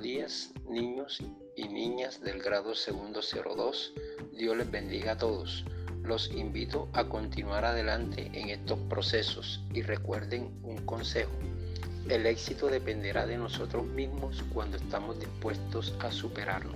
Días, niños y niñas del grado segundo 02, Dios les bendiga a todos. Los invito a continuar adelante en estos procesos y recuerden un consejo. El éxito dependerá de nosotros mismos cuando estamos dispuestos a superarlo.